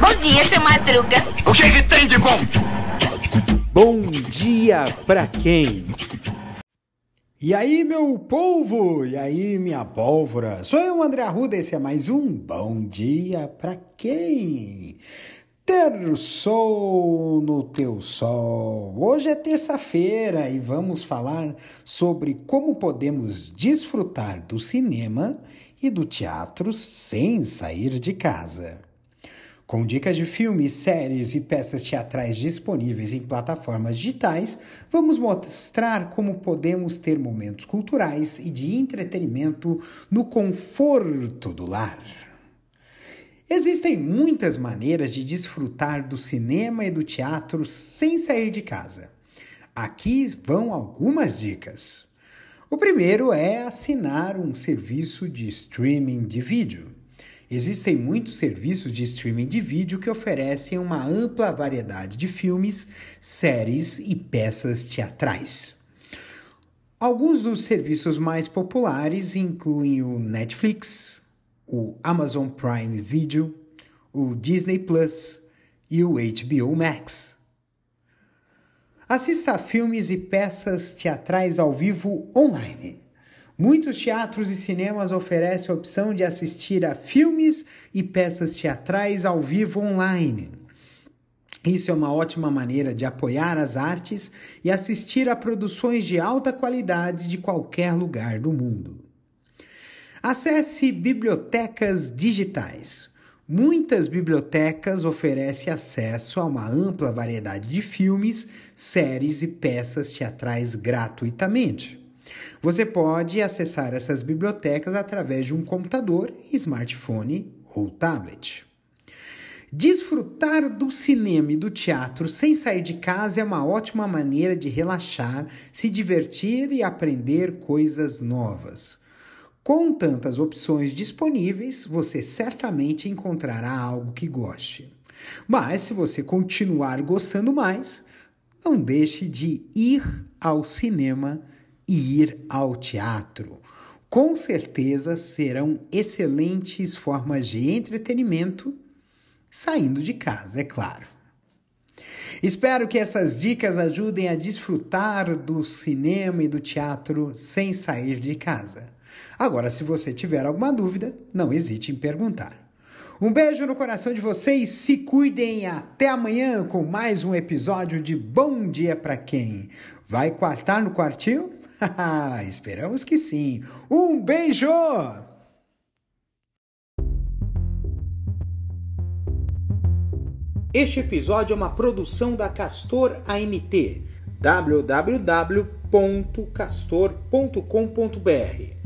Bom dia, seu Madruga. O que, que tem de bom? Bom dia pra quem? E aí, meu povo? E aí, minha pólvora? Sou eu, André Arruda, esse é mais um Bom Dia pra quem? Terçou no teu sol. Hoje é terça-feira e vamos falar sobre como podemos desfrutar do cinema e do teatro sem sair de casa. Com dicas de filmes, séries e peças teatrais disponíveis em plataformas digitais, vamos mostrar como podemos ter momentos culturais e de entretenimento no conforto do lar. Existem muitas maneiras de desfrutar do cinema e do teatro sem sair de casa. Aqui vão algumas dicas. O primeiro é assinar um serviço de streaming de vídeo. Existem muitos serviços de streaming de vídeo que oferecem uma ampla variedade de filmes, séries e peças teatrais. Alguns dos serviços mais populares incluem o Netflix, o Amazon Prime Video, o Disney Plus e o HBO Max. Assista a filmes e peças teatrais ao vivo online. Muitos teatros e cinemas oferecem a opção de assistir a filmes e peças teatrais ao vivo online. Isso é uma ótima maneira de apoiar as artes e assistir a produções de alta qualidade de qualquer lugar do mundo. Acesse bibliotecas digitais. Muitas bibliotecas oferecem acesso a uma ampla variedade de filmes, séries e peças teatrais gratuitamente. Você pode acessar essas bibliotecas através de um computador, smartphone ou tablet. Desfrutar do cinema e do teatro sem sair de casa é uma ótima maneira de relaxar, se divertir e aprender coisas novas. Com tantas opções disponíveis, você certamente encontrará algo que goste. Mas se você continuar gostando mais, não deixe de ir ao cinema e ir ao teatro. Com certeza serão excelentes formas de entretenimento, saindo de casa, é claro. Espero que essas dicas ajudem a desfrutar do cinema e do teatro sem sair de casa. Agora, se você tiver alguma dúvida, não hesite em perguntar. Um beijo no coração de vocês, se cuidem até amanhã com mais um episódio de Bom Dia para Quem? Vai quartar no quartinho? Esperamos que sim. Um beijo! Este episódio é uma produção da Castor AMT. www.castor.com.br